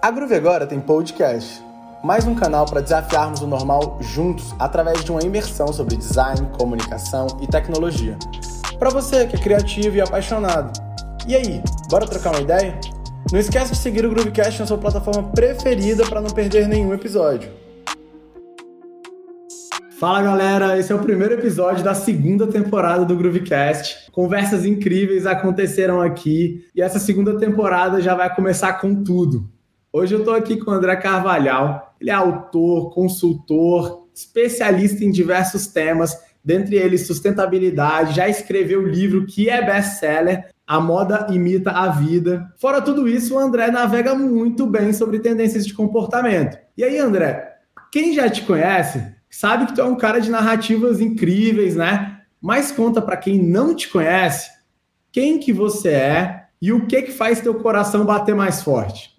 A Groove agora tem podcast, mais um canal para desafiarmos o normal juntos através de uma imersão sobre design, comunicação e tecnologia. Para você que é criativo e apaixonado. E aí, bora trocar uma ideia? Não esquece de seguir o Groovecast na sua plataforma preferida para não perder nenhum episódio. Fala galera, esse é o primeiro episódio da segunda temporada do Groovecast. Conversas incríveis aconteceram aqui e essa segunda temporada já vai começar com tudo. Hoje eu estou aqui com o André Carvalhal. Ele é autor, consultor, especialista em diversos temas, dentre eles sustentabilidade. Já escreveu o livro que é best-seller, A Moda Imita a Vida. Fora tudo isso, o André navega muito bem sobre tendências de comportamento. E aí, André, quem já te conhece sabe que tu é um cara de narrativas incríveis, né? Mas conta para quem não te conhece quem que você é e o que que faz teu coração bater mais forte.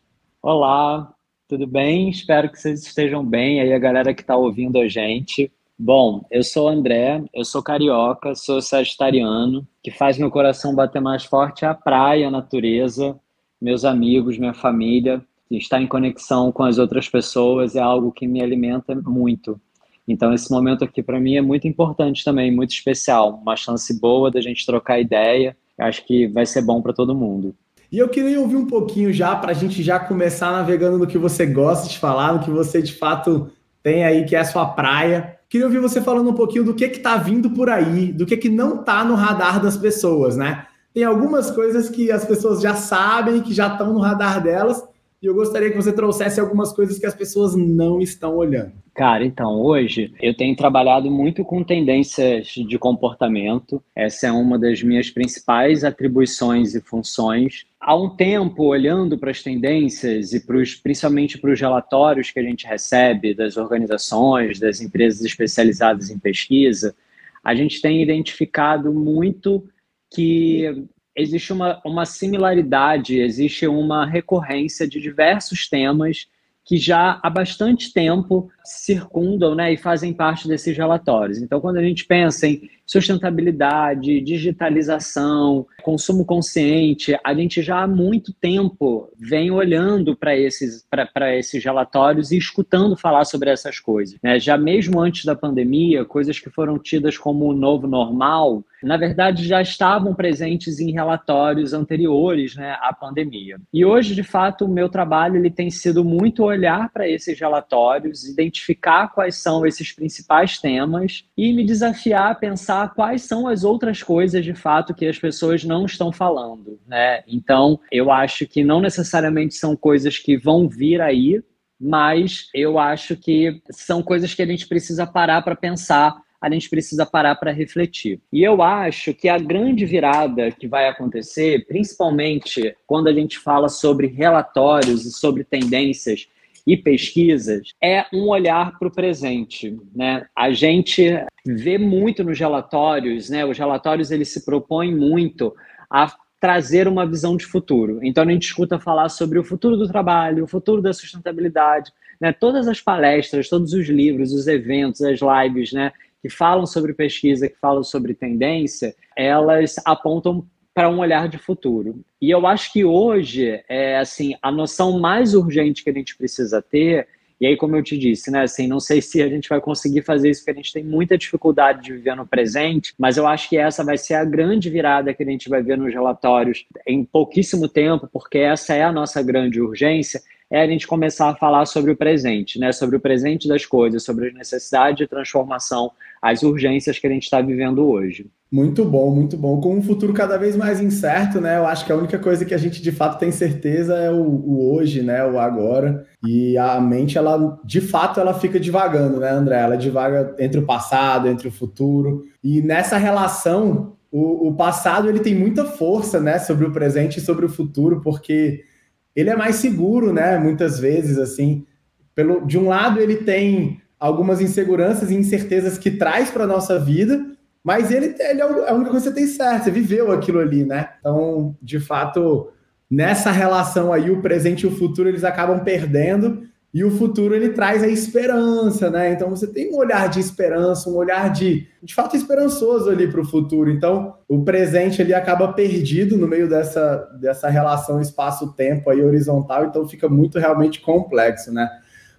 Olá, tudo bem? Espero que vocês estejam bem aí, a galera que está ouvindo a gente. Bom, eu sou o André, eu sou carioca, sou sagitariano, que faz meu coração bater mais forte é a praia, a natureza, meus amigos, minha família. Estar em conexão com as outras pessoas é algo que me alimenta muito. Então, esse momento aqui para mim é muito importante também, muito especial. Uma chance boa da gente trocar ideia. Acho que vai ser bom para todo mundo. E eu queria ouvir um pouquinho já para a gente já começar navegando no que você gosta de falar, no que você de fato tem aí, que é a sua praia. Queria ouvir você falando um pouquinho do que que tá vindo por aí, do que que não está no radar das pessoas, né? Tem algumas coisas que as pessoas já sabem, que já estão no radar delas, e eu gostaria que você trouxesse algumas coisas que as pessoas não estão olhando. Cara, então, hoje eu tenho trabalhado muito com tendências de comportamento. Essa é uma das minhas principais atribuições e funções. Há um tempo, olhando para as tendências e pros, principalmente para os relatórios que a gente recebe das organizações, das empresas especializadas em pesquisa, a gente tem identificado muito que existe uma, uma similaridade, existe uma recorrência de diversos temas que já há bastante tempo circundam né, e fazem parte desses relatórios. Então, quando a gente pensa em sustentabilidade, digitalização, consumo consciente, a gente já há muito tempo vem olhando para esses, esses relatórios e escutando falar sobre essas coisas. Né? Já mesmo antes da pandemia, coisas que foram tidas como o novo normal, na verdade já estavam presentes em relatórios anteriores né, à pandemia. E hoje, de fato, o meu trabalho ele tem sido muito olhar para esses relatórios, identificar quais são esses principais temas e me desafiar a pensar quais são as outras coisas de fato que as pessoas não estão falando, né? Então, eu acho que não necessariamente são coisas que vão vir aí, mas eu acho que são coisas que a gente precisa parar para pensar a gente precisa parar para refletir. E eu acho que a grande virada que vai acontecer, principalmente quando a gente fala sobre relatórios e sobre tendências e pesquisas é um olhar para o presente. Né? A gente vê muito nos relatórios, né? os relatórios eles se propõem muito a trazer uma visão de futuro. Então a gente escuta falar sobre o futuro do trabalho, o futuro da sustentabilidade, né? Todas as palestras, todos os livros, os eventos, as lives, né, que falam sobre pesquisa, que falam sobre tendência, elas apontam para um olhar de futuro. E eu acho que hoje, é assim, a noção mais urgente que a gente precisa ter, e aí como eu te disse, né, assim, não sei se a gente vai conseguir fazer isso, porque a gente tem muita dificuldade de viver no presente, mas eu acho que essa vai ser a grande virada que a gente vai ver nos relatórios em pouquíssimo tempo, porque essa é a nossa grande urgência, é a gente começar a falar sobre o presente, né? Sobre o presente das coisas, sobre as necessidades de transformação, as urgências que a gente está vivendo hoje. Muito bom, muito bom. Com um futuro cada vez mais incerto, né? Eu acho que a única coisa que a gente de fato tem certeza é o, o hoje, né? O agora. E a mente, ela, de fato, ela fica divagando, né, André? Ela divaga entre o passado, entre o futuro. E nessa relação, o, o passado ele tem muita força, né? Sobre o presente e sobre o futuro, porque ele é mais seguro, né? Muitas vezes, assim, pelo, de um lado ele tem algumas inseguranças e incertezas que traz para nossa vida, mas ele, ele é a única coisa que você tem certo, você viveu aquilo ali, né? Então, de fato, nessa relação aí, o presente e o futuro eles acabam perdendo E o futuro ele traz a esperança, né? Então você tem um olhar de esperança, um olhar de, de fato esperançoso ali para o futuro. Então o presente ele acaba perdido no meio dessa, dessa relação espaço-tempo aí horizontal, então fica muito realmente complexo, né?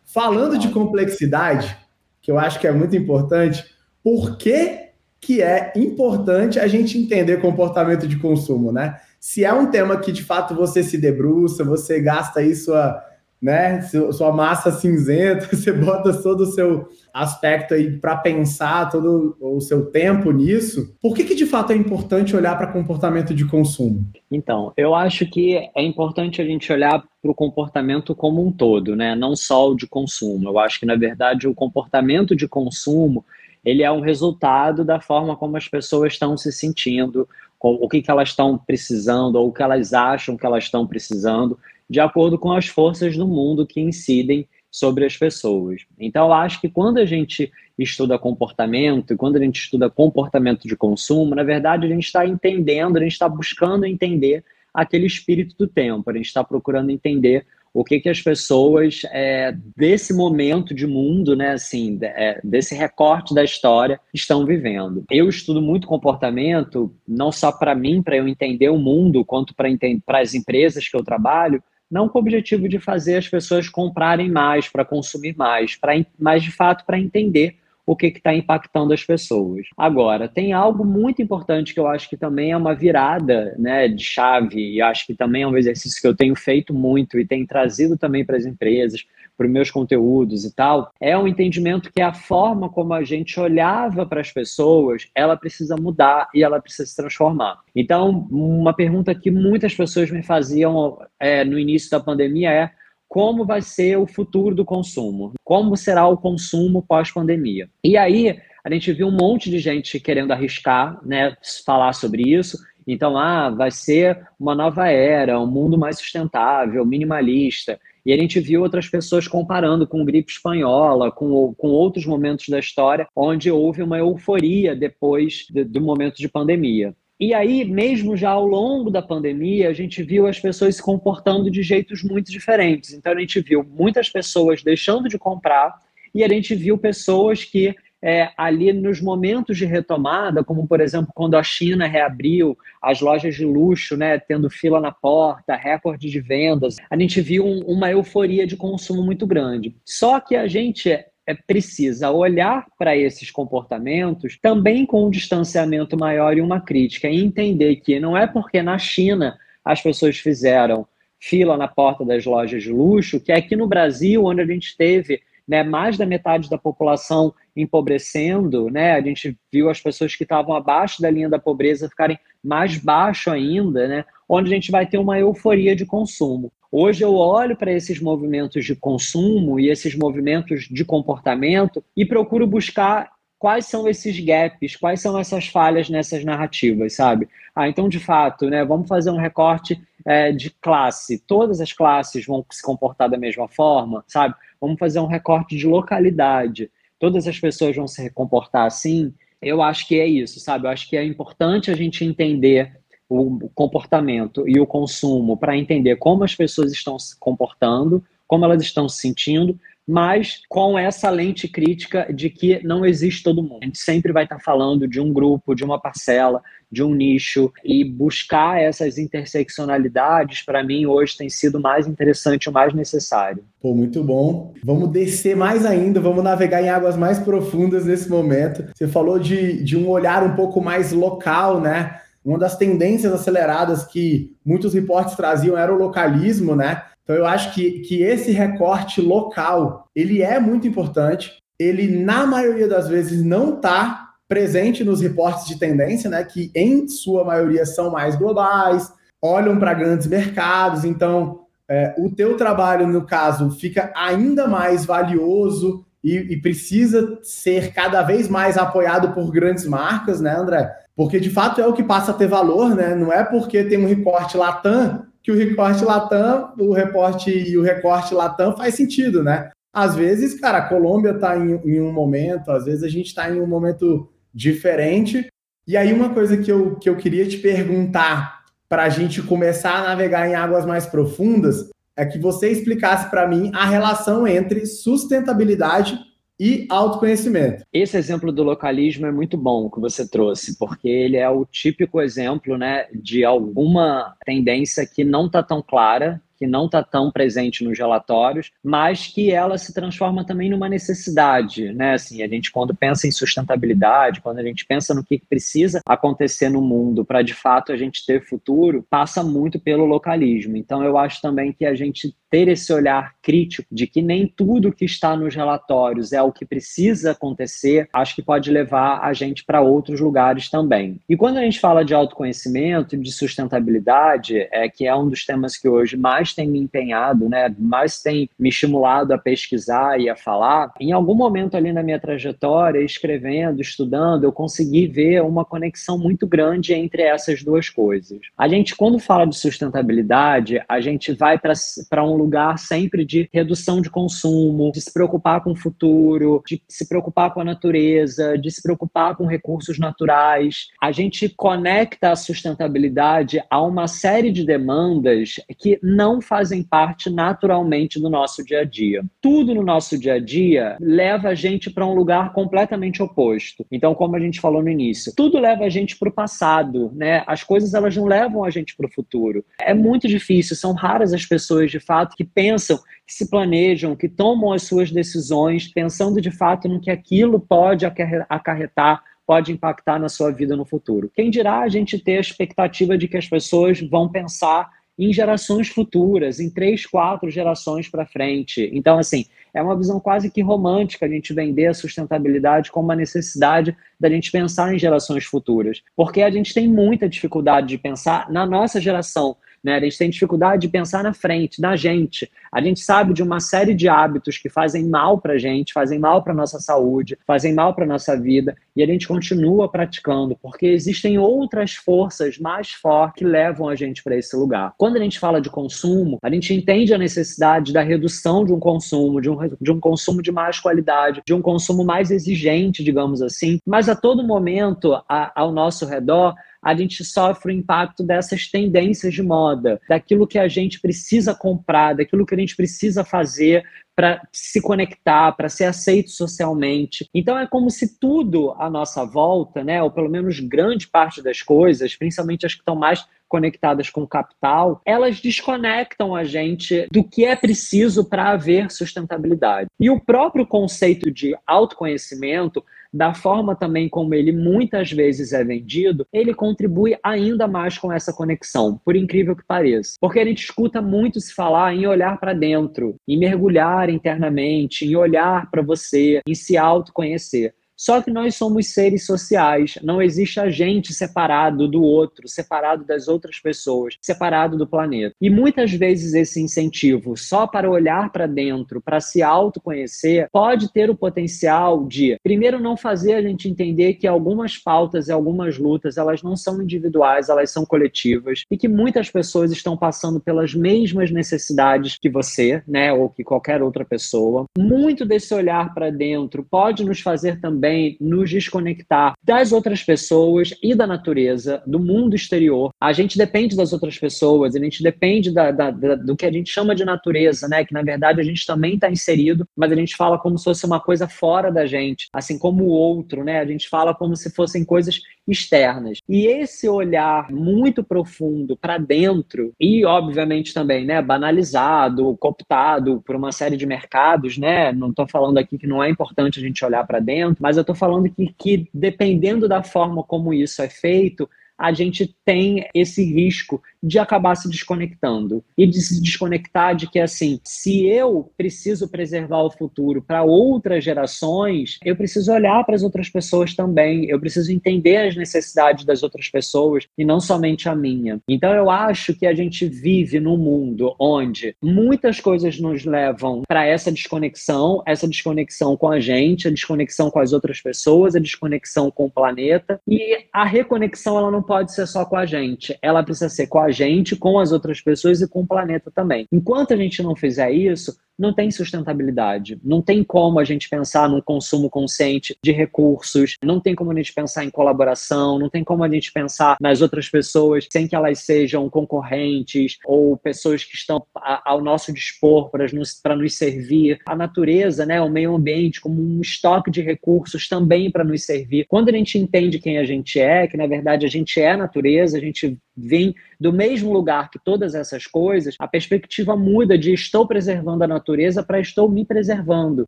Falando de complexidade, que eu acho que é muito importante, por que, que é importante a gente entender comportamento de consumo, né? Se é um tema que de fato você se debruça, você gasta aí sua né? Sua massa cinzenta, você bota todo o seu aspecto aí para pensar todo o seu tempo nisso. Por que, que de fato é importante olhar para comportamento de consumo? Então, eu acho que é importante a gente olhar para o comportamento como um todo, né? Não só o de consumo. Eu acho que na verdade o comportamento de consumo ele é um resultado da forma como as pessoas estão se sentindo, o que, que elas estão precisando, ou o que elas acham que elas estão precisando de acordo com as forças do mundo que incidem sobre as pessoas. Então, eu acho que quando a gente estuda comportamento, e quando a gente estuda comportamento de consumo, na verdade, a gente está entendendo, a gente está buscando entender aquele espírito do tempo, a gente está procurando entender o que, que as pessoas é, desse momento de mundo, né, assim, é, desse recorte da história, estão vivendo. Eu estudo muito comportamento, não só para mim, para eu entender o mundo, quanto para as empresas que eu trabalho, não com o objetivo de fazer as pessoas comprarem mais, para consumir mais, pra, mas de fato para entender o que está impactando as pessoas. Agora, tem algo muito importante que eu acho que também é uma virada né, de chave, e acho que também é um exercício que eu tenho feito muito e tenho trazido também para as empresas, para os meus conteúdos e tal, é um entendimento que a forma como a gente olhava para as pessoas, ela precisa mudar e ela precisa se transformar. Então, uma pergunta que muitas pessoas me faziam é, no início da pandemia é como vai ser o futuro do consumo? Como será o consumo pós-pandemia? E aí, a gente viu um monte de gente querendo arriscar, né, falar sobre isso. Então, ah, vai ser uma nova era, um mundo mais sustentável, minimalista. E a gente viu outras pessoas comparando com gripe espanhola, com, com outros momentos da história, onde houve uma euforia depois de, do momento de pandemia. E aí, mesmo já ao longo da pandemia, a gente viu as pessoas se comportando de jeitos muito diferentes. Então, a gente viu muitas pessoas deixando de comprar e a gente viu pessoas que é, ali nos momentos de retomada, como por exemplo quando a China reabriu as lojas de luxo, né, tendo fila na porta, recorde de vendas, a gente viu um, uma euforia de consumo muito grande. Só que a gente é, precisa olhar para esses comportamentos também com um distanciamento maior e uma crítica, e entender que não é porque na China as pessoas fizeram fila na porta das lojas de luxo, que é aqui no Brasil, onde a gente teve né, mais da metade da população empobrecendo, né? A gente viu as pessoas que estavam abaixo da linha da pobreza ficarem mais baixo ainda, né? Onde a gente vai ter uma euforia de consumo. Hoje eu olho para esses movimentos de consumo e esses movimentos de comportamento e procuro buscar quais são esses gaps, quais são essas falhas nessas narrativas, sabe? Ah, então, de fato, né, vamos fazer um recorte é, de classe. Todas as classes vão se comportar da mesma forma, sabe? Vamos fazer um recorte de localidade. Todas as pessoas vão se comportar assim. Eu acho que é isso, sabe? Eu acho que é importante a gente entender o comportamento e o consumo para entender como as pessoas estão se comportando, como elas estão se sentindo, mas com essa lente crítica de que não existe todo mundo. A gente sempre vai estar falando de um grupo, de uma parcela, de um nicho e buscar essas interseccionalidades para mim hoje tem sido mais interessante, o mais necessário. Pô, muito bom. Vamos descer mais ainda, vamos navegar em águas mais profundas nesse momento. Você falou de, de um olhar um pouco mais local, né? Uma das tendências aceleradas que muitos reportes traziam era o localismo, né? Então eu acho que, que esse recorte local, ele é muito importante. Ele, na maioria das vezes, não está presente nos reportes de tendência, né? Que em sua maioria são mais globais, olham para grandes mercados. Então, é, o teu trabalho, no caso, fica ainda mais valioso e, e, precisa ser cada vez mais apoiado por grandes marcas, né, André? Porque de fato é o que passa a ter valor, né? Não é porque tem um recorte Latam que o recorte Latam, o reporte e o recorte Latam faz sentido, né? Às vezes, cara, a Colômbia está em, em, um momento, às vezes a gente está em um momento diferente. E aí, uma coisa que eu, que eu queria te perguntar para a gente começar a navegar em águas mais profundas é que você explicasse para mim a relação entre sustentabilidade e autoconhecimento. Esse exemplo do localismo é muito bom que você trouxe, porque ele é o típico exemplo né, de alguma tendência que não está tão clara que não está tão presente nos relatórios, mas que ela se transforma também numa necessidade, né? Assim, a gente quando pensa em sustentabilidade, quando a gente pensa no que precisa acontecer no mundo para de fato a gente ter futuro, passa muito pelo localismo. Então eu acho também que a gente ter esse olhar crítico de que nem tudo que está nos relatórios é o que precisa acontecer, acho que pode levar a gente para outros lugares também. E quando a gente fala de autoconhecimento de sustentabilidade, é que é um dos temas que hoje mais tem me empenhado, né, mais tem me estimulado a pesquisar e a falar, em algum momento ali na minha trajetória, escrevendo, estudando, eu consegui ver uma conexão muito grande entre essas duas coisas. A gente, quando fala de sustentabilidade, a gente vai para um lugar sempre de redução de consumo, de se preocupar com o futuro, de se preocupar com a natureza, de se preocupar com recursos naturais. A gente conecta a sustentabilidade a uma série de demandas que não fazem parte naturalmente do nosso dia a dia. Tudo no nosso dia a dia leva a gente para um lugar completamente oposto. Então, como a gente falou no início, tudo leva a gente para o passado, né? As coisas elas não levam a gente para o futuro. É muito difícil, são raras as pessoas de fato que pensam, que se planejam, que tomam as suas decisões pensando de fato no que aquilo pode acarretar pode impactar na sua vida no futuro. Quem dirá a gente ter a expectativa de que as pessoas vão pensar em gerações futuras, em três, quatro gerações para frente. Então, assim, é uma visão quase que romântica a gente vender a sustentabilidade como uma necessidade da gente pensar em gerações futuras, porque a gente tem muita dificuldade de pensar na nossa geração, né? Gente tem dificuldade de pensar na frente, na gente. A gente sabe de uma série de hábitos que fazem mal para a gente, fazem mal para nossa saúde, fazem mal para nossa vida, e a gente continua praticando, porque existem outras forças mais fortes que levam a gente para esse lugar. Quando a gente fala de consumo, a gente entende a necessidade da redução de um consumo, de um, de um consumo de mais qualidade, de um consumo mais exigente, digamos assim, mas a todo momento, a, ao nosso redor, a gente sofre o impacto dessas tendências de moda, daquilo que a gente precisa comprar, daquilo que a gente precisa fazer para se conectar, para ser aceito socialmente. Então é como se tudo à nossa volta, né, ou pelo menos grande parte das coisas, principalmente as que estão mais conectadas com o capital, elas desconectam a gente do que é preciso para haver sustentabilidade. E o próprio conceito de autoconhecimento da forma também como ele muitas vezes é vendido, ele contribui ainda mais com essa conexão, por incrível que pareça. Porque a gente escuta muito se falar em olhar para dentro, em mergulhar internamente, em olhar para você, em se autoconhecer. Só que nós somos seres sociais, não existe a gente separado do outro, separado das outras pessoas, separado do planeta. E muitas vezes esse incentivo só para olhar para dentro, para se autoconhecer, pode ter o potencial de, primeiro, não fazer a gente entender que algumas pautas e algumas lutas, elas não são individuais, elas são coletivas e que muitas pessoas estão passando pelas mesmas necessidades que você, né, ou que qualquer outra pessoa. Muito desse olhar para dentro pode nos fazer também também nos desconectar das outras pessoas e da natureza, do mundo exterior. A gente depende das outras pessoas, a gente depende da, da, da, do que a gente chama de natureza, né? Que na verdade a gente também está inserido, mas a gente fala como se fosse uma coisa fora da gente, assim como o outro, né? A gente fala como se fossem coisas externas. E esse olhar muito profundo para dentro e, obviamente, também, né, banalizado, cooptado por uma série de mercados, né? Não estou falando aqui que não é importante a gente olhar para dentro, mas eu estou falando que, que dependendo da forma como isso é feito, a gente tem esse risco de acabar se desconectando. E de se desconectar de que assim, se eu preciso preservar o futuro para outras gerações, eu preciso olhar para as outras pessoas também, eu preciso entender as necessidades das outras pessoas e não somente a minha. Então eu acho que a gente vive num mundo onde muitas coisas nos levam para essa desconexão, essa desconexão com a gente, a desconexão com as outras pessoas, a desconexão com o planeta. E a reconexão ela não pode ser só com a gente, ela precisa ser com a gente, com as outras pessoas e com o planeta também. Enquanto a gente não fizer isso, não tem sustentabilidade. Não tem como a gente pensar num consumo consciente de recursos, não tem como a gente pensar em colaboração, não tem como a gente pensar nas outras pessoas sem que elas sejam concorrentes ou pessoas que estão ao nosso dispor para nos, nos servir. A natureza, né, o meio ambiente, como um estoque de recursos também para nos servir. Quando a gente entende quem a gente é, que na verdade a gente é a natureza, a gente vem do mesmo lugar que todas essas coisas, a perspectiva muda de estou preservando a natureza para estou me preservando,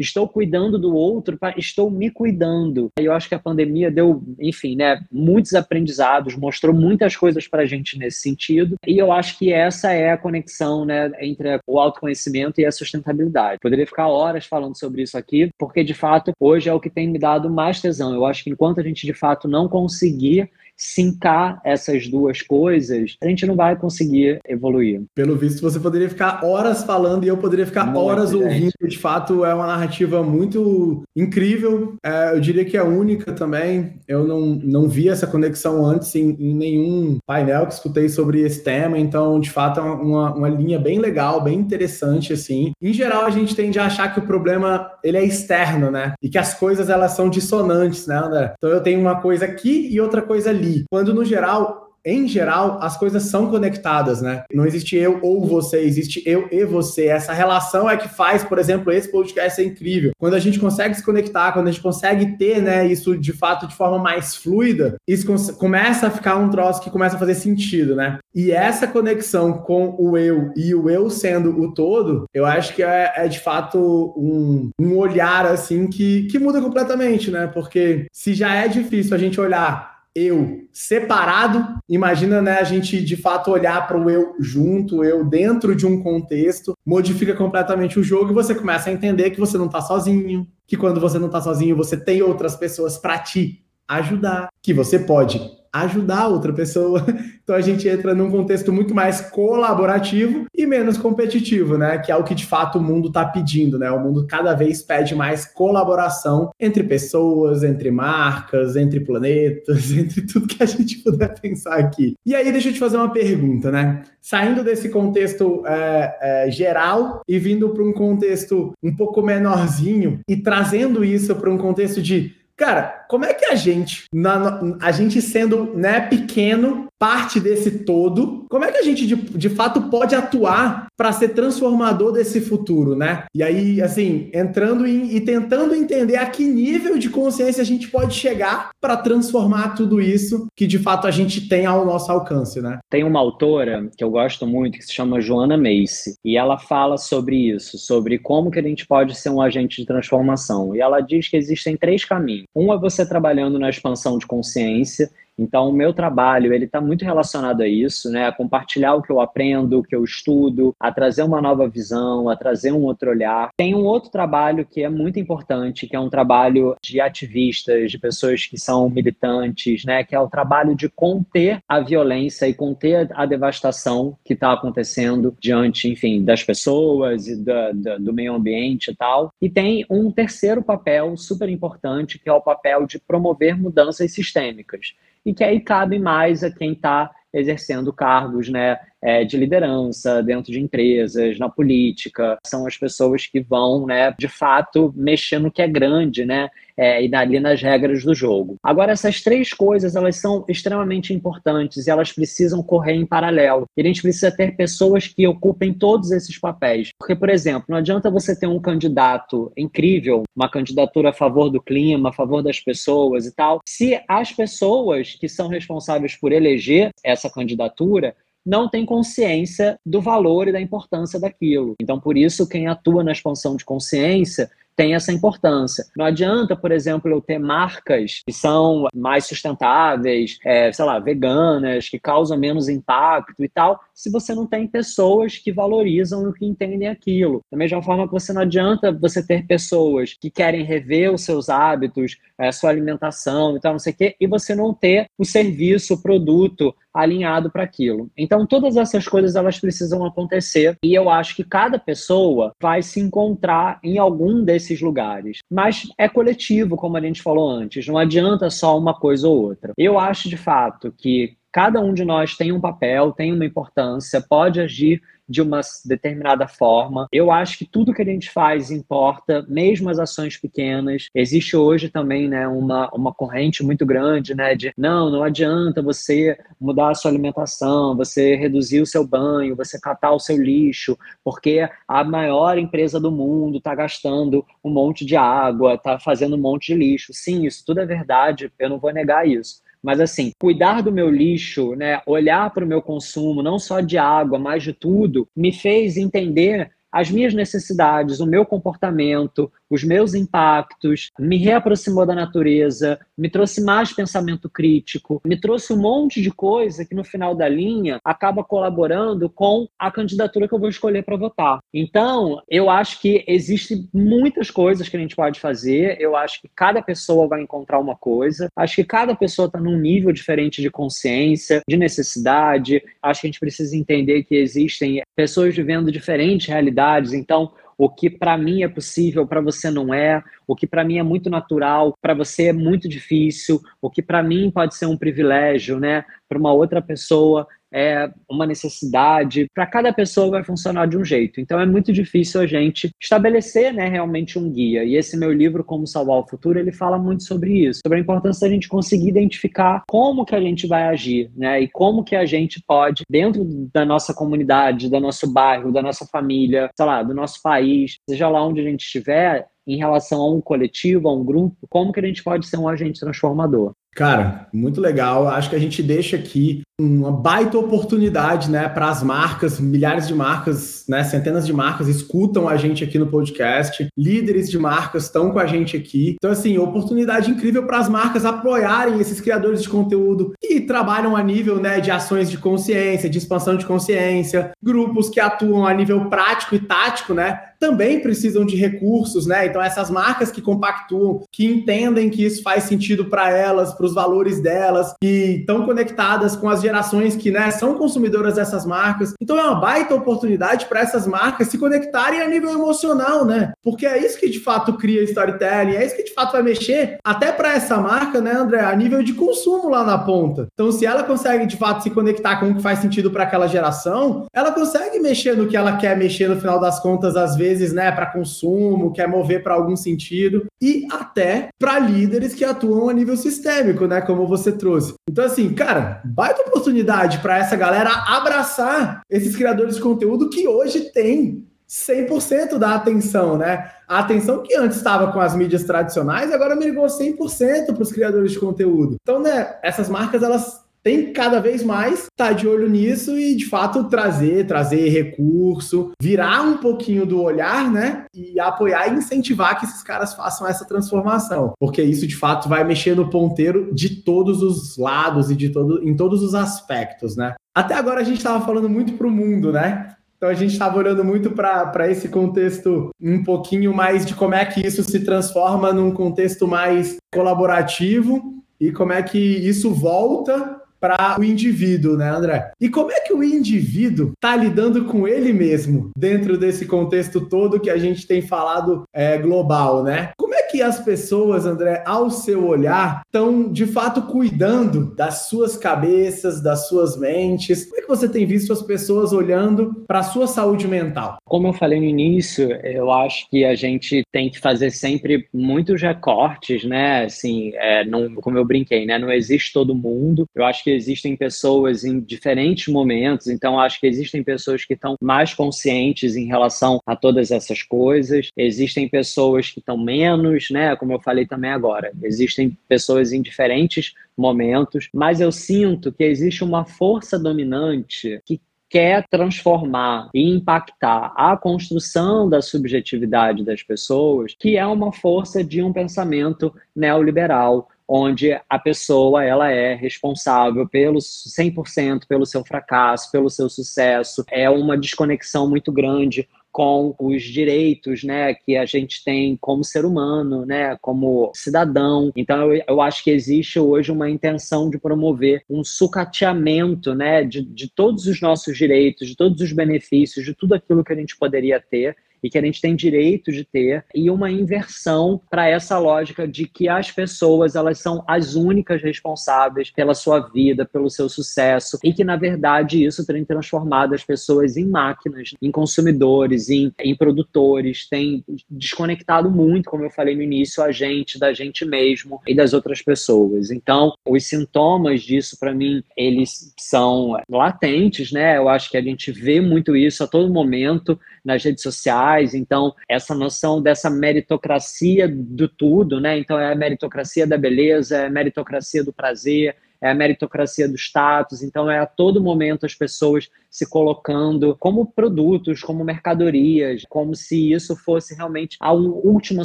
estou cuidando do outro para estou me cuidando. E eu acho que a pandemia deu, enfim, né, muitos aprendizados, mostrou muitas coisas para a gente nesse sentido. E eu acho que essa é a conexão, né, entre o autoconhecimento e a sustentabilidade. Poderia ficar horas falando sobre isso aqui, porque de fato hoje é o que tem me dado mais tesão. Eu acho que enquanto a gente de fato não conseguir sincar essas duas coisas, a gente não vai conseguir evoluir. Pelo visto, você poderia ficar horas falando e eu poderia ficar muito horas gente. ouvindo. De fato, é uma narrativa muito incrível. É, eu diria que é única também. Eu não, não vi essa conexão antes em, em, nenhum painel que escutei sobre esse tema. Então, de fato, é uma, uma linha bem legal, bem interessante, assim. Em geral, a gente tende a achar que o problema ele é externo, né? E que as coisas elas são dissonantes, né, André? Então, eu tenho uma coisa aqui e outra coisa ali quando no geral em geral, as coisas são conectadas, né? Não existe eu ou você, existe eu e você. Essa relação é que faz, por exemplo, esse podcast ser incrível. Quando a gente consegue se conectar, quando a gente consegue ter, né, isso de fato de forma mais fluida, isso começa a ficar um troço que começa a fazer sentido, né? E essa conexão com o eu e o eu sendo o todo, eu acho que é, é de fato um, um olhar assim que, que muda completamente, né? Porque se já é difícil a gente olhar eu separado, imagina né, a gente de fato olhar para o eu junto, eu dentro de um contexto, modifica completamente o jogo e você começa a entender que você não está sozinho, que quando você não está sozinho, você tem outras pessoas para te ajudar, que você pode ajudar outra pessoa. Então a gente entra num contexto muito mais colaborativo e menos competitivo, né? Que é o que de fato o mundo está pedindo, né? O mundo cada vez pede mais colaboração entre pessoas, entre marcas, entre planetas, entre tudo que a gente puder pensar aqui. E aí deixa eu te fazer uma pergunta, né? Saindo desse contexto é, é, geral e vindo para um contexto um pouco menorzinho e trazendo isso para um contexto de Cara, como é que a gente, na, a gente sendo né, pequeno, parte desse todo, como é que a gente de, de fato pode atuar para ser transformador desse futuro, né? E aí, assim, entrando em, e tentando entender a que nível de consciência a gente pode chegar para transformar tudo isso que de fato a gente tem ao nosso alcance, né? Tem uma autora que eu gosto muito que se chama Joana Macy e ela fala sobre isso, sobre como que a gente pode ser um agente de transformação. E ela diz que existem três caminhos. Um é você trabalhando na expansão de consciência então, o meu trabalho ele está muito relacionado a isso, né? A compartilhar o que eu aprendo, o que eu estudo, a trazer uma nova visão, a trazer um outro olhar. Tem um outro trabalho que é muito importante, que é um trabalho de ativistas, de pessoas que são militantes, né? Que é o trabalho de conter a violência e conter a devastação que está acontecendo diante, enfim, das pessoas e do meio ambiente e tal. E tem um terceiro papel super importante, que é o papel de promover mudanças sistêmicas e que aí cabe mais a quem está exercendo cargos né, é, de liderança dentro de empresas, na política. São as pessoas que vão, né, de fato, mexer no que é grande, né? É, e ali nas regras do jogo. Agora, essas três coisas, elas são extremamente importantes e elas precisam correr em paralelo. E a gente precisa ter pessoas que ocupem todos esses papéis. Porque, por exemplo, não adianta você ter um candidato incrível, uma candidatura a favor do clima, a favor das pessoas e tal, se as pessoas que são responsáveis por eleger essa candidatura não tem consciência do valor e da importância daquilo. Então, por isso, quem atua na expansão de consciência tem essa importância. Não adianta, por exemplo, eu ter marcas que são mais sustentáveis, é, sei lá, veganas, que causam menos impacto e tal, se você não tem pessoas que valorizam e que entendem aquilo. Da mesma forma que você não adianta você ter pessoas que querem rever os seus hábitos, a é, sua alimentação e tal, não sei o quê, e você não ter o serviço, o produto alinhado para aquilo. Então, todas essas coisas elas precisam acontecer e eu acho que cada pessoa vai se encontrar em algum desses lugares. Mas é coletivo, como a gente falou antes, não adianta só uma coisa ou outra. Eu acho de fato que cada um de nós tem um papel, tem uma importância, pode agir de uma determinada forma. Eu acho que tudo que a gente faz importa, mesmo as ações pequenas. Existe hoje também né, uma, uma corrente muito grande né, de não, não adianta você mudar a sua alimentação, você reduzir o seu banho, você catar o seu lixo, porque a maior empresa do mundo está gastando um monte de água, está fazendo um monte de lixo. Sim, isso tudo é verdade, eu não vou negar isso. Mas assim, cuidar do meu lixo, né, olhar para o meu consumo, não só de água, mas de tudo, me fez entender as minhas necessidades, o meu comportamento, os meus impactos, me reaproximou da natureza, me trouxe mais pensamento crítico, me trouxe um monte de coisa que no final da linha acaba colaborando com a candidatura que eu vou escolher para votar. Então, eu acho que existem muitas coisas que a gente pode fazer, eu acho que cada pessoa vai encontrar uma coisa, acho que cada pessoa está num nível diferente de consciência, de necessidade, acho que a gente precisa entender que existem pessoas vivendo diferentes realidades, então o que para mim é possível, para você não é, o que para mim é muito natural, para você é muito difícil, o que para mim pode ser um privilégio, né? Para uma outra pessoa é uma necessidade. Para cada pessoa vai funcionar de um jeito. Então é muito difícil a gente estabelecer, né, realmente um guia. E esse meu livro, Como Salvar o Futuro, ele fala muito sobre isso, sobre a importância da gente conseguir identificar como que a gente vai agir, né, e como que a gente pode, dentro da nossa comunidade, do nosso bairro, da nossa família, sei lá, do nosso país, seja lá onde a gente estiver, em relação a um coletivo, a um grupo, como que a gente pode ser um agente transformador? Cara, muito legal. Acho que a gente deixa aqui uma baita oportunidade, né, para as marcas, milhares de marcas, né, centenas de marcas escutam a gente aqui no podcast, líderes de marcas estão com a gente aqui. Então, assim, oportunidade incrível para as marcas apoiarem esses criadores de conteúdo que trabalham a nível, né, de ações de consciência, de expansão de consciência, grupos que atuam a nível prático e tático, né, também precisam de recursos, né? Então, essas marcas que compactuam, que entendem que isso faz sentido para elas, para os valores delas, que estão conectadas com as gerações que né, são consumidoras dessas marcas. Então, é uma baita oportunidade para essas marcas se conectarem a nível emocional, né? Porque é isso que de fato cria storytelling, é isso que de fato vai mexer até para essa marca, né, André, a nível de consumo lá na ponta. Então, se ela consegue de fato se conectar com o que faz sentido para aquela geração, ela consegue mexer no que ela quer mexer no final das contas, às vezes né, para consumo, quer mover para algum sentido, e até para líderes que atuam a nível sistêmico, né, como você trouxe. Então, assim, cara, baita oportunidade para essa galera abraçar esses criadores de conteúdo que hoje tem 100% da atenção, né? A atenção que antes estava com as mídias tradicionais, agora migrou 100% para os criadores de conteúdo. Então, né, essas marcas, elas tem cada vez mais tá de olho nisso e de fato trazer, trazer recurso, virar um pouquinho do olhar, né? E apoiar e incentivar que esses caras façam essa transformação, porque isso de fato vai mexer no ponteiro de todos os lados e de todo, em todos os aspectos, né? Até agora a gente estava falando muito para o mundo, né? Então a gente estava olhando muito para esse contexto um pouquinho mais de como é que isso se transforma num contexto mais colaborativo e como é que isso volta para o indivíduo, né, André? E como é que o indivíduo está lidando com ele mesmo dentro desse contexto todo que a gente tem falado é, global, né? Como que as pessoas, André, ao seu olhar, estão de fato cuidando das suas cabeças, das suas mentes? Como é que você tem visto as pessoas olhando para a sua saúde mental? Como eu falei no início, eu acho que a gente tem que fazer sempre muitos recortes, né? Assim, é, não, como eu brinquei, né? Não existe todo mundo. Eu acho que existem pessoas em diferentes momentos, então acho que existem pessoas que estão mais conscientes em relação a todas essas coisas, existem pessoas que estão menos, né? Como eu falei também agora, existem pessoas em diferentes momentos, mas eu sinto que existe uma força dominante que quer transformar e impactar a construção da subjetividade das pessoas, que é uma força de um pensamento neoliberal, onde a pessoa ela é responsável pelo 100% pelo seu fracasso, pelo seu sucesso. É uma desconexão muito grande com os direitos, né, que a gente tem como ser humano, né, como cidadão. Então eu, eu acho que existe hoje uma intenção de promover um sucateamento, né, de, de todos os nossos direitos, de todos os benefícios, de tudo aquilo que a gente poderia ter e que a gente tem direito de ter, e uma inversão para essa lógica de que as pessoas elas são as únicas responsáveis pela sua vida, pelo seu sucesso, e que na verdade isso tem transformado as pessoas em máquinas, em consumidores, em, em produtores, tem desconectado muito, como eu falei no início, a gente da gente mesmo e das outras pessoas. Então, os sintomas disso para mim, eles são latentes, né? Eu acho que a gente vê muito isso a todo momento nas redes sociais. Então, essa noção dessa meritocracia do tudo, né? Então, é a meritocracia da beleza, é a meritocracia do prazer, é a meritocracia do status, então é a todo momento as pessoas se colocando como produtos, como mercadorias, como se isso fosse realmente a última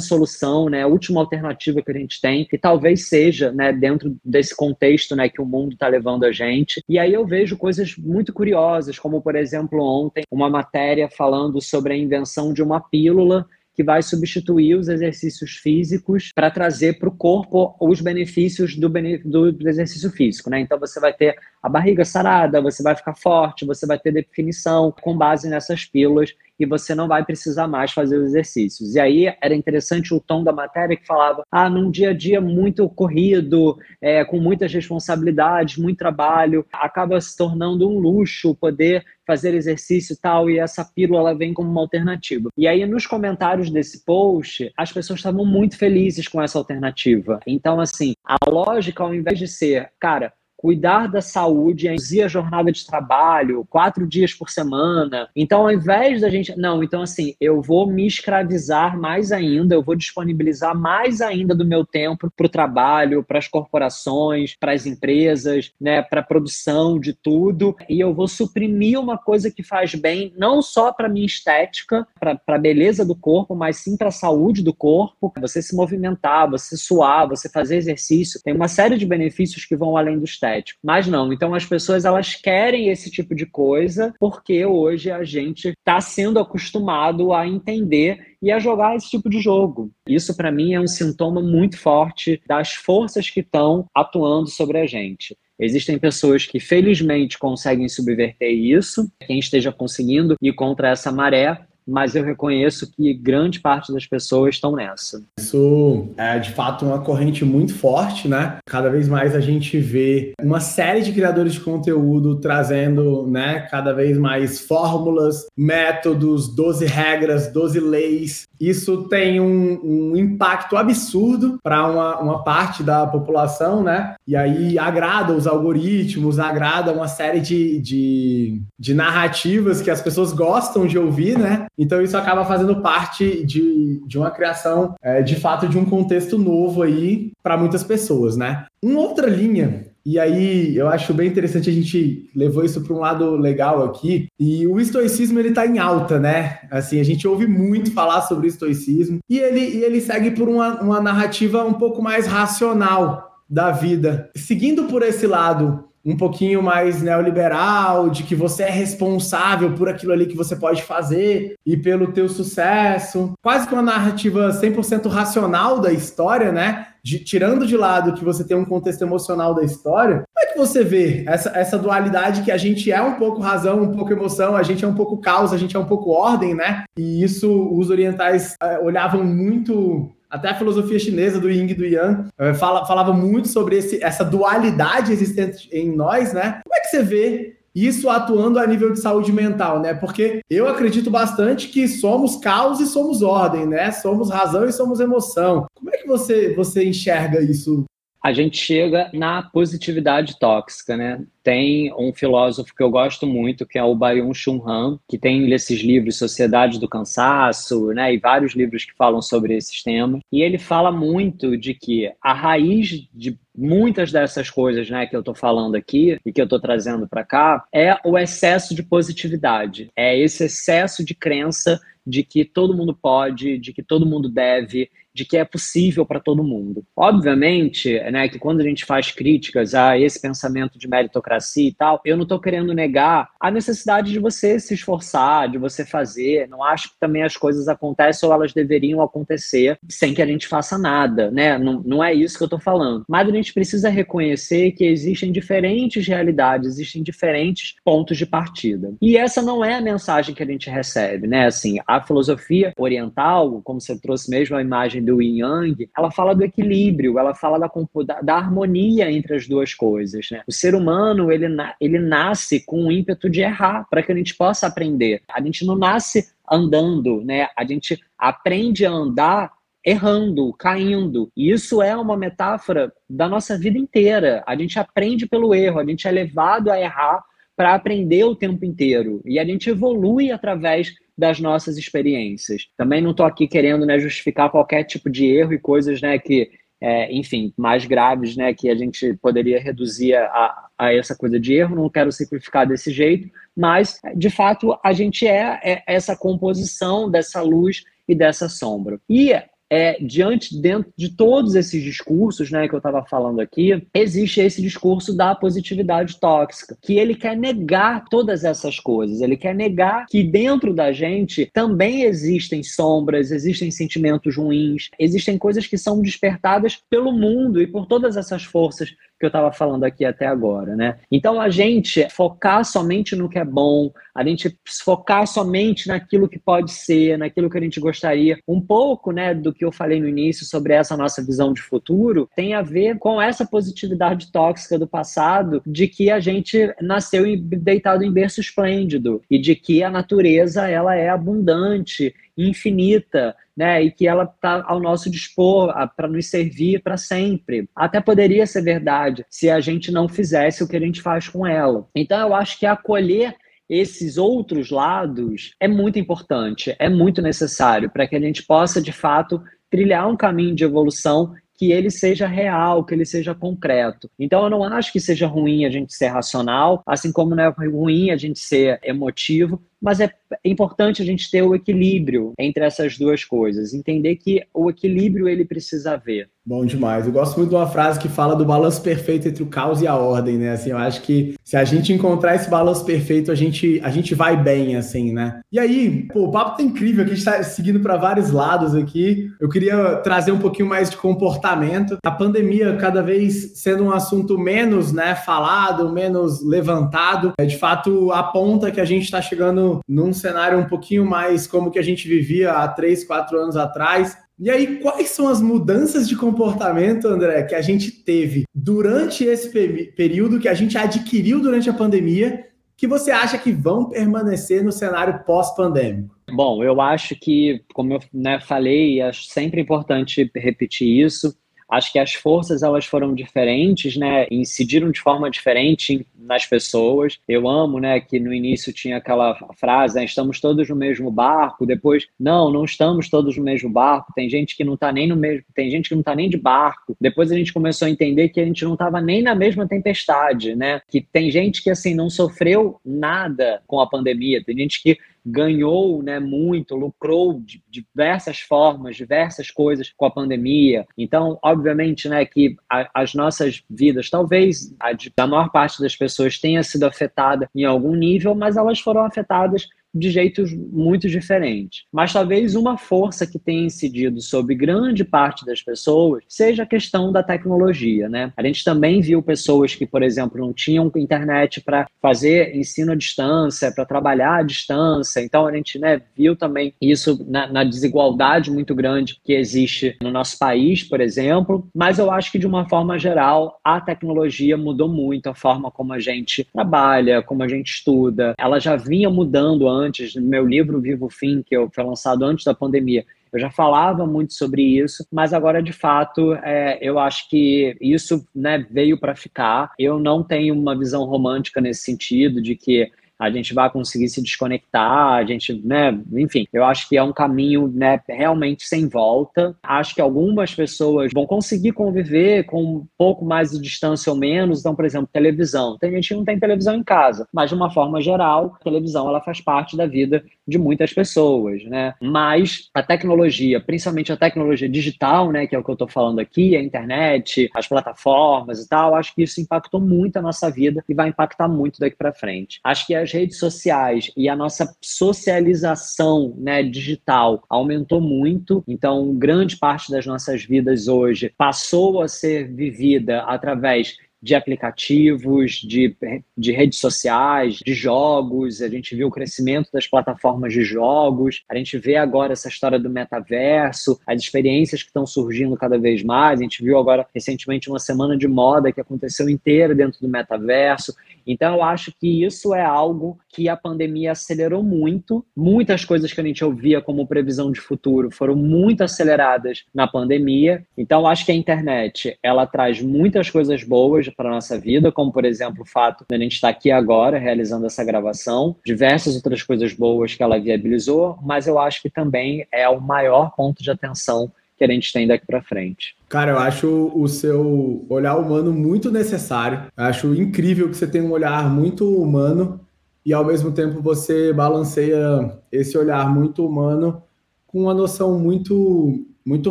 solução, né, a última alternativa que a gente tem, e talvez seja, né, dentro desse contexto, né, que o mundo está levando a gente. E aí eu vejo coisas muito curiosas, como por exemplo ontem uma matéria falando sobre a invenção de uma pílula que vai substituir os exercícios físicos para trazer para o corpo os benefícios do, do, exercício físico, né? Então você vai ter a barriga sarada, você vai ficar forte, você vai ter definição com base nessas pílulas e você não vai precisar mais fazer os exercícios. E aí era interessante o tom da matéria que falava: ah, num dia a dia muito corrido, é, com muitas responsabilidades, muito trabalho, acaba se tornando um luxo poder fazer exercício e tal, e essa pílula vem como uma alternativa. E aí, nos comentários desse post, as pessoas estavam muito felizes com essa alternativa. Então, assim, a lógica, ao invés de ser, cara, cuidar da saúde, reduzir a jornada de trabalho, quatro dias por semana. Então, ao invés da gente. Não, então, assim, eu vou me escravizar mais ainda, eu vou disponibilizar mais ainda do meu tempo para o trabalho, para as corporações, para as empresas, né, para a produção de tudo. E eu vou suprimir uma coisa que faz bem, não só para minha estética, para a beleza do corpo, mas sim para a saúde do corpo. Você se movimentar, você suar, você fazer exercício. Tem uma série de benefícios que vão além do estético Mas não, então as pessoas elas querem esse tipo de coisa porque hoje a gente está sendo acostumado a entender e a jogar esse tipo de jogo. Isso para mim é um sintoma muito forte das forças que estão atuando sobre a gente. Existem pessoas que felizmente conseguem subverter isso, quem esteja conseguindo ir contra essa maré, mas eu reconheço que grande parte das pessoas estão nessa. Isso é de fato uma corrente muito forte, né? Cada vez mais a gente vê uma série de criadores de conteúdo trazendo, né, cada vez mais fórmulas, métodos, 12 regras, 12 leis. Isso tem um, um impacto absurdo para uma, uma parte da população, né? E aí agrada os algoritmos, agrada uma série de, de, de narrativas que as pessoas gostam de ouvir, né? Então isso acaba fazendo parte de, de uma criação, é, de fato, de um contexto novo aí para muitas pessoas, né? Uma outra linha e aí, eu acho bem interessante a gente levou isso para um lado legal aqui. E o estoicismo ele está em alta, né? Assim, a gente ouve muito falar sobre estoicismo e ele, e ele segue por uma, uma narrativa um pouco mais racional da vida. Seguindo por esse lado um pouquinho mais neoliberal, de que você é responsável por aquilo ali que você pode fazer e pelo teu sucesso. Quase que uma narrativa 100% racional da história, né? De, tirando de lado que você tem um contexto emocional da história, como é que você vê essa, essa dualidade que a gente é um pouco razão, um pouco emoção, a gente é um pouco causa, a gente é um pouco ordem, né? E isso os orientais é, olhavam muito até a filosofia chinesa do Yin e do Yang eh, fala, falava muito sobre esse, essa dualidade existente em nós, né? Como é que você vê isso atuando a nível de saúde mental, né? Porque eu acredito bastante que somos caos e somos ordem, né? Somos razão e somos emoção. Como é que você, você enxerga isso a gente chega na positividade tóxica, né? Tem um filósofo que eu gosto muito, que é o Byung-Chul Han, que tem esses livros Sociedade do Cansaço, né, e vários livros que falam sobre esses temas. E ele fala muito de que a raiz de muitas dessas coisas, né, que eu estou falando aqui e que eu estou trazendo para cá, é o excesso de positividade. É esse excesso de crença de que todo mundo pode, de que todo mundo deve, de que é possível para todo mundo. Obviamente, né, que quando a gente faz críticas a esse pensamento de meritocracia e tal, eu não estou querendo negar a necessidade de você se esforçar, de você fazer. Não acho que também as coisas acontecem ou elas deveriam acontecer sem que a gente faça nada, né? Não, não é isso que eu estou falando. Mas a gente precisa reconhecer que existem diferentes realidades, existem diferentes pontos de partida. E essa não é a mensagem que a gente recebe, né? Assim, a A filosofia oriental, como você trouxe mesmo a imagem do yin yang, ela fala do equilíbrio, ela fala da, da, harmonia entre as duas coisas. Né? O ser humano ele, ele nasce com o ímpeto de errar para que a gente possa aprender. A gente não nasce andando, né? A gente aprende a andar errando, caindo. E isso é uma metáfora da nossa vida inteira. A gente aprende pelo erro, a gente é levado a errar para aprender o tempo inteiro. E a gente evolui através das nossas experiências. Também não estou aqui querendo né, justificar qualquer tipo de erro e coisas né, que, é, enfim, mais graves né, que a gente poderia reduzir a, a essa coisa de erro. Não quero simplificar desse jeito, mas, de fato, a gente é, é essa composição dessa luz e dessa sombra. E é, diante dentro de todos esses discursos né, que eu estava falando aqui, existe esse discurso da positividade tóxica, que ele quer negar todas essas coisas, ele quer negar que dentro da gente também existem sombras, existem sentimentos ruins, existem coisas que são despertadas pelo mundo e por todas essas forças que eu estava falando aqui até agora, né? Então a gente focar somente no que é bom, a gente focar somente naquilo que pode ser, naquilo que a gente gostaria, um pouco, né, do que eu falei no início sobre essa nossa visão de futuro, tem a ver com essa positividade tóxica do passado, de que a gente nasceu deitado em berço esplêndido e de que a natureza ela é abundante infinita, né? E que ela está ao nosso dispor para nos servir para sempre. Até poderia ser verdade se a gente não fizesse o que a gente faz com ela. Então eu acho que acolher esses outros lados é muito importante, é muito necessário para que a gente possa de fato trilhar um caminho de evolução que ele seja real, que ele seja concreto. Então eu não acho que seja ruim a gente ser racional, assim como não é ruim a gente ser emotivo, mas é importante a gente ter o equilíbrio entre essas duas coisas, entender que o equilíbrio ele precisa haver. Bom demais. Eu gosto muito de uma frase que fala do balanço perfeito entre o caos e a ordem, né? Assim, eu acho que se a gente encontrar esse balanço perfeito, a gente, a gente vai bem, assim, né? E aí, pô, o papo tá incrível, a gente tá seguindo para vários lados aqui. Eu queria trazer um pouquinho mais de comportamento. A pandemia cada vez sendo um assunto menos, né, falado, menos levantado, é, de fato aponta que a gente está chegando num cenário um pouquinho mais como que a gente vivia há três, quatro anos atrás, e aí, quais são as mudanças de comportamento, André, que a gente teve durante esse período, que a gente adquiriu durante a pandemia, que você acha que vão permanecer no cenário pós-pandêmico? Bom, eu acho que, como eu né, falei, acho sempre importante repetir isso. Acho que as forças elas foram diferentes, né? Incidiram de forma diferente nas pessoas. Eu amo, né, que no início tinha aquela frase, né, estamos todos no mesmo barco. Depois, não, não estamos todos no mesmo barco. Tem gente que não está nem no mesmo, tem gente que não está nem de barco. Depois a gente começou a entender que a gente não estava nem na mesma tempestade, né? Que tem gente que assim não sofreu nada com a pandemia. Tem gente que ganhou né, muito, lucrou de diversas formas, diversas coisas com a pandemia. Então, obviamente, né, que a, as nossas vidas, talvez a, de, a maior parte das pessoas tenha sido afetada em algum nível, mas elas foram afetadas de jeitos muito diferentes. Mas talvez uma força que tenha incidido sobre grande parte das pessoas seja a questão da tecnologia, né? A gente também viu pessoas que, por exemplo, não tinham internet para fazer ensino à distância, para trabalhar à distância. Então a gente né, viu também isso na, na desigualdade muito grande que existe no nosso país, por exemplo. Mas eu acho que de uma forma geral a tecnologia mudou muito a forma como a gente trabalha, como a gente estuda. Ela já vinha mudando antes antes, no meu livro Vivo Fim, que foi lançado antes da pandemia, eu já falava muito sobre isso, mas agora, de fato, é, eu acho que isso né, veio para ficar. Eu não tenho uma visão romântica nesse sentido, de que a gente vai conseguir se desconectar, a gente, né, enfim, eu acho que é um caminho, né, realmente sem volta. Acho que algumas pessoas vão conseguir conviver com um pouco mais de distância ou menos, então, por exemplo, televisão. Tem gente que não tem televisão em casa, mas de uma forma geral, a televisão ela faz parte da vida de muitas pessoas, né? Mas a tecnologia, principalmente a tecnologia digital, né, que é o que eu estou falando aqui, a internet, as plataformas e tal, acho que isso impactou muito a nossa vida e vai impactar muito daqui para frente. Acho que as redes sociais e a nossa socialização, né, digital aumentou muito, então grande parte das nossas vidas hoje passou a ser vivida através de aplicativos, de, de redes sociais, de jogos, a gente viu o crescimento das plataformas de jogos, a gente vê agora essa história do metaverso, as experiências que estão surgindo cada vez mais, a gente viu agora recentemente uma semana de moda que aconteceu inteira dentro do metaverso. Então, eu acho que isso é algo que a pandemia acelerou muito. Muitas coisas que a gente ouvia como previsão de futuro foram muito aceleradas na pandemia. Então, eu acho que a internet ela traz muitas coisas boas para a nossa vida, como, por exemplo, o fato de a gente estar aqui agora realizando essa gravação, diversas outras coisas boas que ela viabilizou, mas eu acho que também é o maior ponto de atenção que a gente tem daqui para frente. Cara, eu acho o seu olhar humano muito necessário. Eu acho incrível que você tem um olhar muito humano e ao mesmo tempo você balanceia esse olhar muito humano com uma noção muito muito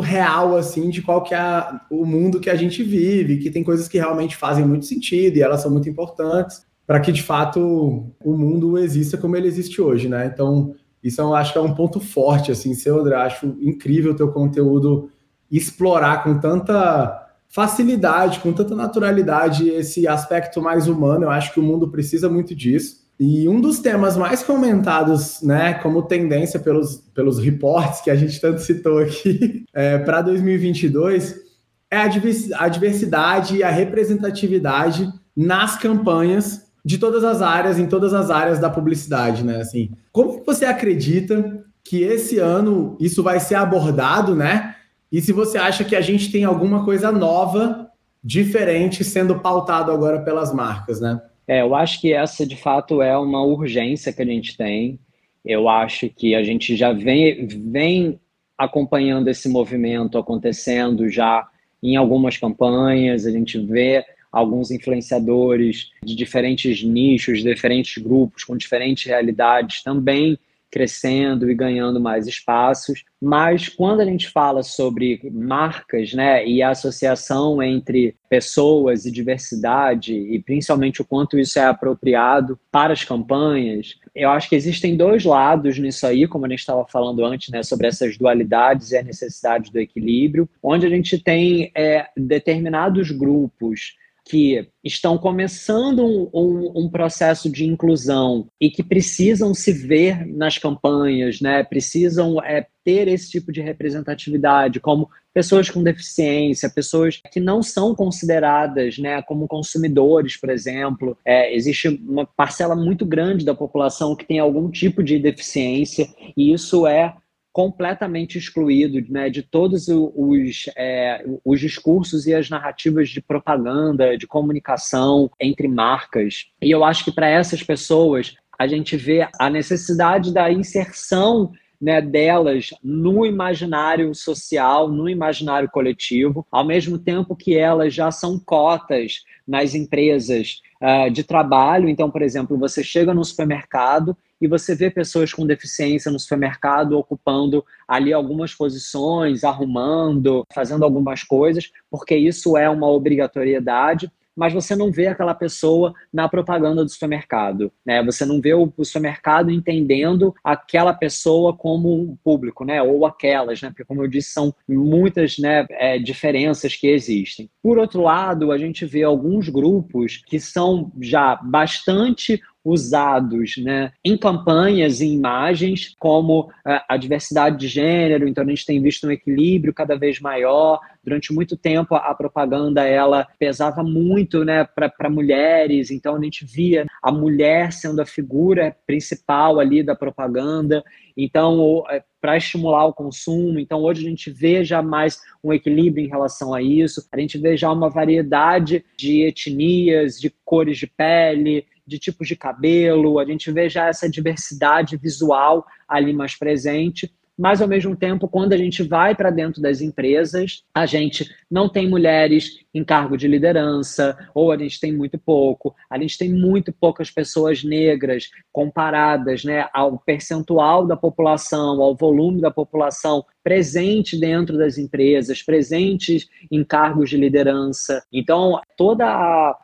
real assim de qual que é o mundo que a gente vive, que tem coisas que realmente fazem muito sentido e elas são muito importantes para que de fato o mundo exista como ele existe hoje, né? Então, isso eu acho que é um ponto forte, assim, seu acho incrível o teu conteúdo explorar com tanta facilidade, com tanta naturalidade esse aspecto mais humano. Eu acho que o mundo precisa muito disso. E um dos temas mais comentados, né, como tendência pelos, pelos reportes que a gente tanto citou aqui é, para 2022, é a diversidade e a representatividade nas campanhas de todas as áreas, em todas as áreas da publicidade, né? Assim, como você acredita que esse ano isso vai ser abordado, né? E se você acha que a gente tem alguma coisa nova, diferente, sendo pautado agora pelas marcas, né? É, eu acho que essa de fato é uma urgência que a gente tem. Eu acho que a gente já vem, vem acompanhando esse movimento acontecendo já em algumas campanhas, a gente vê alguns influenciadores de diferentes nichos, diferentes grupos, com diferentes realidades também crescendo e ganhando mais espaços. Mas quando a gente fala sobre marcas, né, e a associação entre pessoas e diversidade, e principalmente o quanto isso é apropriado para as campanhas, eu acho que existem dois lados nisso aí, como a gente estava falando antes, né, sobre essas dualidades e a necessidade do equilíbrio, onde a gente tem é, determinados grupos que estão começando um, um, um, processo de inclusão e que precisam se ver nas campanhas, né? precisam é, ter esse tipo de representatividade, como pessoas com deficiência, pessoas que não são consideradas né, como consumidores, por exemplo. É, existe uma parcela muito grande da população que tem algum tipo de deficiência, e isso é completamente excluído né, de todos os, é, os discursos e as narrativas de propaganda, de comunicação entre marcas. E eu acho que para essas pessoas a gente vê a necessidade da inserção né, delas no imaginário social, no imaginário coletivo, ao mesmo tempo que elas já são cotas nas empresas uh, de trabalho. Então, por exemplo, você chega no supermercado e você vê pessoas com deficiência no supermercado ocupando ali algumas posições, arrumando, fazendo algumas coisas, porque isso é uma obrigatoriedade mas você não vê aquela pessoa na propaganda do supermercado, né? Você não vê o, supermercado entendendo aquela pessoa como um público, né? Ou aquelas, né? Porque como eu disse, são muitas, né, é, diferenças que existem. Por outro lado, a gente vê alguns grupos que são já bastante usados né, em campanhas e imagens, como a, a diversidade de gênero, então a gente tem visto um equilíbrio cada vez maior. Durante muito tempo a, propaganda ela pesava muito né, para mulheres, então a gente via a mulher sendo a figura principal ali da propaganda. Então, é, para estimular o consumo. Então, hoje a gente vê já mais um equilíbrio em relação a isso. A gente vê já uma variedade de etnias, de cores de pele, de tipos de cabelo, a gente vê já essa diversidade visual ali mais presente mas ao mesmo tempo, quando a gente vai para dentro das empresas, a gente não tem mulheres em cargo de liderança, ou a gente tem muito pouco, a gente tem muito poucas pessoas negras comparadas né, ao percentual da população, ao volume da população presente dentro das empresas, presentes em cargos de liderança. Então, todas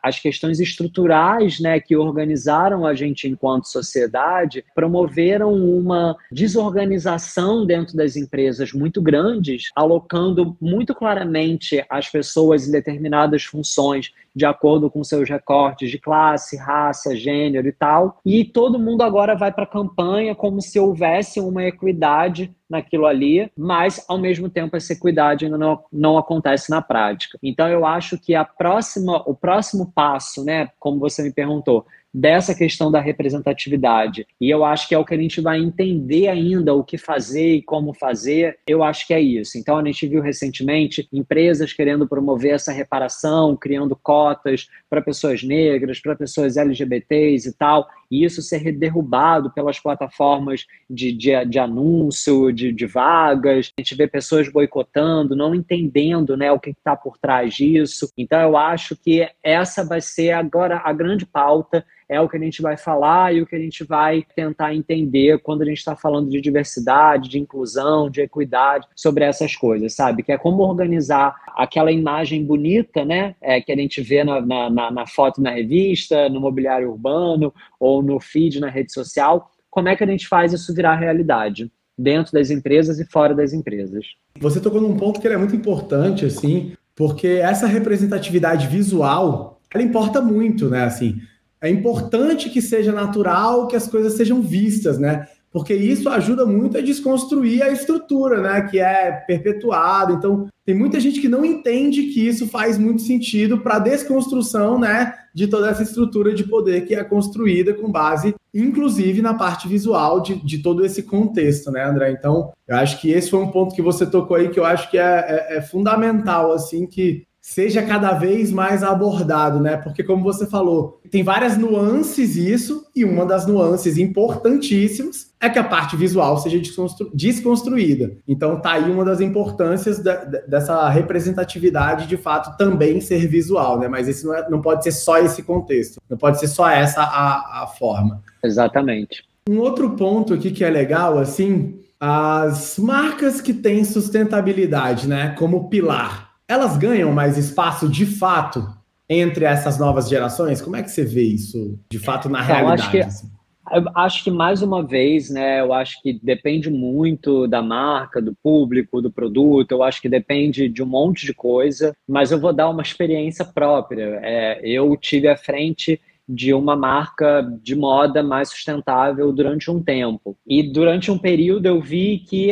as questões estruturais né, que organizaram a gente enquanto sociedade promoveram uma desorganização dentro das empresas muito grandes, alocando muito claramente as pessoas em determinadas funções de acordo com seus recortes de classe, raça, gênero e tal. E todo mundo agora vai para a campanha como se houvesse uma equidade naquilo ali, mas ao mesmo tempo essa equidade ainda não, não acontece na prática. Então eu acho que a próxima, o próximo passo, né, como você me perguntou, dessa questão da representatividade. E eu acho que é o que a gente vai entender ainda o que fazer e como fazer. Eu acho que é isso. Então a gente viu recentemente empresas querendo promover essa reparação, criando cotas para pessoas negras, para pessoas LGBTs e tal, e isso ser derrubado pelas plataformas de, de, de anúncio, de, de vagas. A gente vê pessoas boicotando, não entendendo né, o que está por trás disso. Então eu acho que essa vai ser agora a grande pauta é o que a gente vai falar e o que a gente vai tentar entender quando a gente está falando de diversidade, de inclusão, de equidade, sobre essas coisas, sabe? Que é como organizar aquela imagem bonita, né? É, que a gente vê na, na, na foto na revista, no mobiliário urbano ou no feed na rede social. Como é que a gente faz isso virar realidade? Dentro das empresas e fora das empresas. Você tocou num ponto que é muito importante, assim, porque essa representatividade visual, ela importa muito, né? Assim, é importante que seja natural, que as coisas sejam vistas, né? Porque isso ajuda muito a desconstruir a estrutura, né? Que é perpetuada. Então, tem muita gente que não entende que isso faz muito sentido para a desconstrução, né? De toda essa estrutura de poder que é construída com base, inclusive, na parte visual de, de todo esse contexto, né, André? Então, eu acho que esse foi um ponto que você tocou aí que eu acho que é, é, é fundamental, assim, que seja cada vez mais abordado, né? Porque, como você falou, tem várias nuances isso, e uma das nuances importantíssimas é que a parte visual seja desconstru desconstruída. Então, tá aí uma das importâncias da, dessa representatividade, de fato, também ser visual, né? Mas esse não, é, não pode ser só esse contexto, não pode ser só essa a, a forma. Exatamente. Um outro ponto aqui que é legal, assim, as marcas que têm sustentabilidade, né, como pilar elas ganham mais espaço de fato entre essas novas gerações? Como é que você vê isso de fato na então, realidade? Acho que, assim? eu acho que mais uma vez, né? Eu acho que depende muito da marca, do público, do produto. Eu acho que depende de um monte de coisa. Mas eu vou dar uma experiência própria. É, eu tive à frente de uma marca de moda mais sustentável durante um tempo. E durante um período eu vi que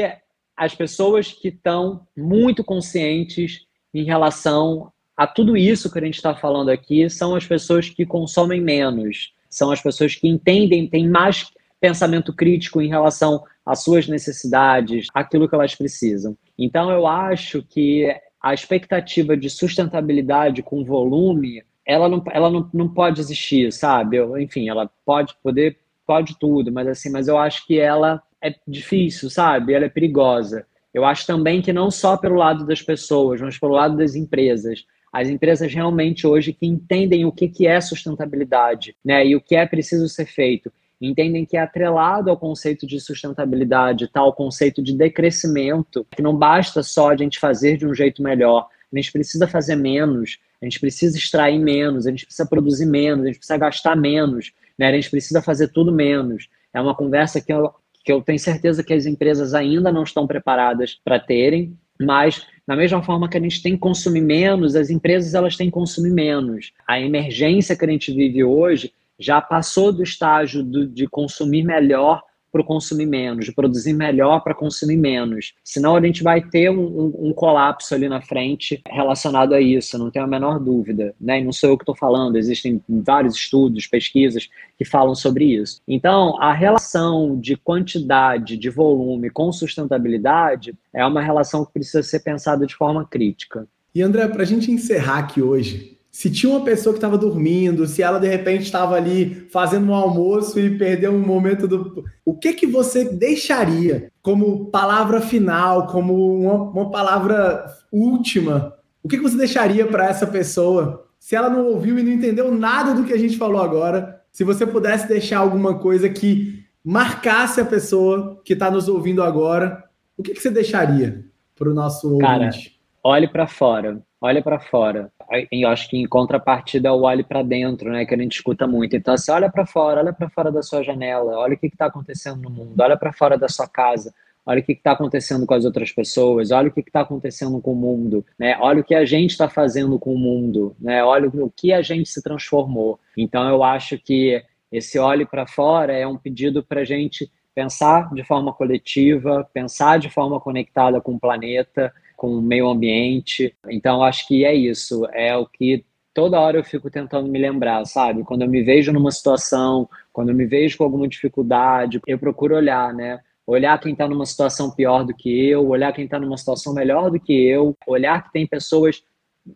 as pessoas que estão muito conscientes em relação a tudo isso que a gente está falando aqui são as pessoas que consomem menos, são as pessoas que entendem, têm mais pensamento crítico em relação às suas necessidades, aquilo que elas precisam. Então, eu acho que a expectativa de sustentabilidade com volume, ela não, ela não, não pode existir, sabe? Eu, enfim, ela pode poder, pode tudo, mas assim, mas eu acho que ela é difícil, sabe? Ela é perigosa. Eu acho também que não só pelo lado das pessoas, mas pelo lado das empresas. As empresas realmente hoje que entendem o que, que é sustentabilidade né, e o que é preciso ser feito, entendem que é atrelado ao conceito de sustentabilidade, tal conceito de decrescimento, que não basta só a gente fazer de um jeito melhor, a gente precisa fazer menos, a gente precisa extrair menos, a gente precisa produzir menos, a gente precisa gastar menos, né? a gente precisa fazer tudo menos. É uma conversa que eu que eu tenho certeza que as empresas ainda não estão preparadas para terem, mas da mesma forma que a gente tem que consumir menos, as empresas elas têm que consumir menos. A emergência que a gente vive hoje já passou do estágio do, de consumir melhor para consumir menos, de produzir melhor para consumir menos. Senão a gente vai ter um, um, um, colapso ali na frente relacionado a isso, não tenho a menor dúvida. Né? E não sou eu que estou falando, existem vários estudos, pesquisas que falam sobre isso. Então, a relação de quantidade, de volume com sustentabilidade é uma relação que precisa ser pensada de forma crítica. E André, para a gente encerrar aqui hoje, se tinha uma pessoa que estava dormindo, se ela de repente estava ali fazendo um almoço e perdeu um momento do. O que que você deixaria como palavra final, como uma, uma palavra última? O que, que você deixaria para essa pessoa? Se ela não ouviu e não entendeu nada do que a gente falou agora, se você pudesse deixar alguma coisa que marcasse a pessoa que está nos ouvindo agora, o que, que você deixaria para o nosso Cara, ouvinte? Olhe para fora olha para fora. Eu acho que em contrapartida é o olhe para dentro, né, que a gente escuta muito. Então, assim, olha para fora, olha para fora da sua janela, olha o que está acontecendo no mundo, olha para fora da sua casa, olha o que está acontecendo com as outras pessoas, olha o que está acontecendo com o mundo, né? Olha o que a gente está fazendo com o mundo, né? Olha o que a gente se transformou. Então eu acho que esse olhe para fora é um pedido para a gente pensar de forma coletiva, pensar de forma conectada com o planeta, com o meio ambiente. Então acho que é isso, é o que toda hora eu fico tentando me lembrar, sabe? Quando eu me vejo numa situação, quando eu me vejo com alguma dificuldade, eu procuro olhar, né? olhar quem está numa situação pior do que eu, olhar quem está numa situação melhor do que eu, olhar que tem pessoas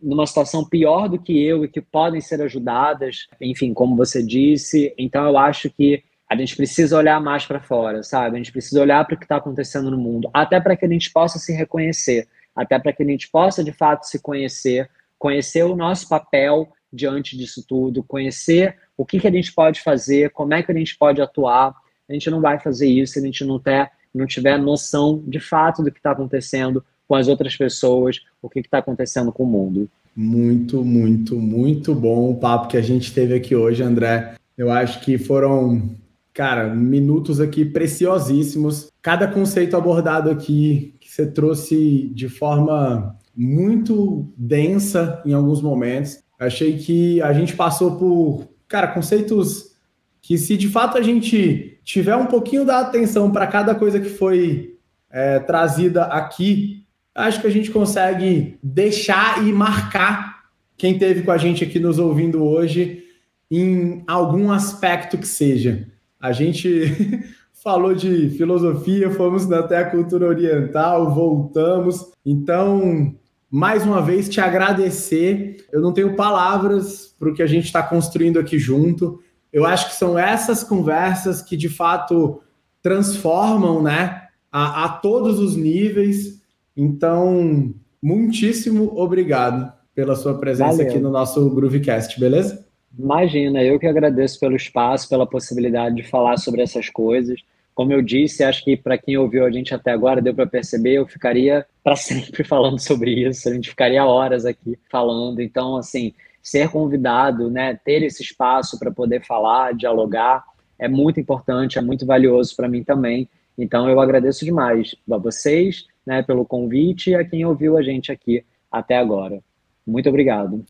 numa situação pior do que eu e que podem ser ajudadas, enfim, como você disse. Então, eu acho que a gente precisa olhar mais para fora, sabe? A gente precisa olhar para o que está acontecendo no mundo, até para que a gente possa se reconhecer, até para que a gente possa, de fato, se conhecer, conhecer o nosso papel diante disso tudo, conhecer o que, que a gente pode fazer, como é que a gente pode atuar a gente não vai fazer isso se a gente não, não tiver noção de fato do que está acontecendo com as outras pessoas, o que está acontecendo com o mundo. Muito, muito, muito bom o papo que a gente teve aqui hoje, André. Eu acho que foram, cara, minutos aqui preciosíssimos. Cada conceito abordado aqui que você trouxe de forma muito densa em alguns momentos. Achei que a gente passou por, cara, conceitos que se de fato a gente tiver um pouquinho da atenção para cada coisa que foi é, trazida aqui, acho que a gente consegue deixar e marcar quem teve com a gente aqui nos ouvindo hoje em algum aspecto que seja. A gente falou de filosofia, fomos até a cultura oriental, voltamos. Então, mais uma vez, te agradecer. Eu não tenho palavras para o que a gente está construindo aqui junto. Eu acho que são essas conversas que de fato transformam, né, a, a todos os níveis. Então, muitíssimo obrigado pela sua presença Valeu. aqui no nosso Groovecast, beleza? Imagina, eu que agradeço pelo espaço, pela possibilidade de falar sobre essas coisas. Como eu disse, acho que para quem ouviu a gente até agora, deu para perceber, eu ficaria para sempre falando sobre isso, a gente ficaria horas aqui falando. Então, assim, ser convidado, né, ter esse espaço para poder falar, dialogar, é muito importante, é muito valioso para mim também. Então eu agradeço demais a vocês, né, pelo convite e a quem ouviu a gente aqui até agora. Muito obrigado.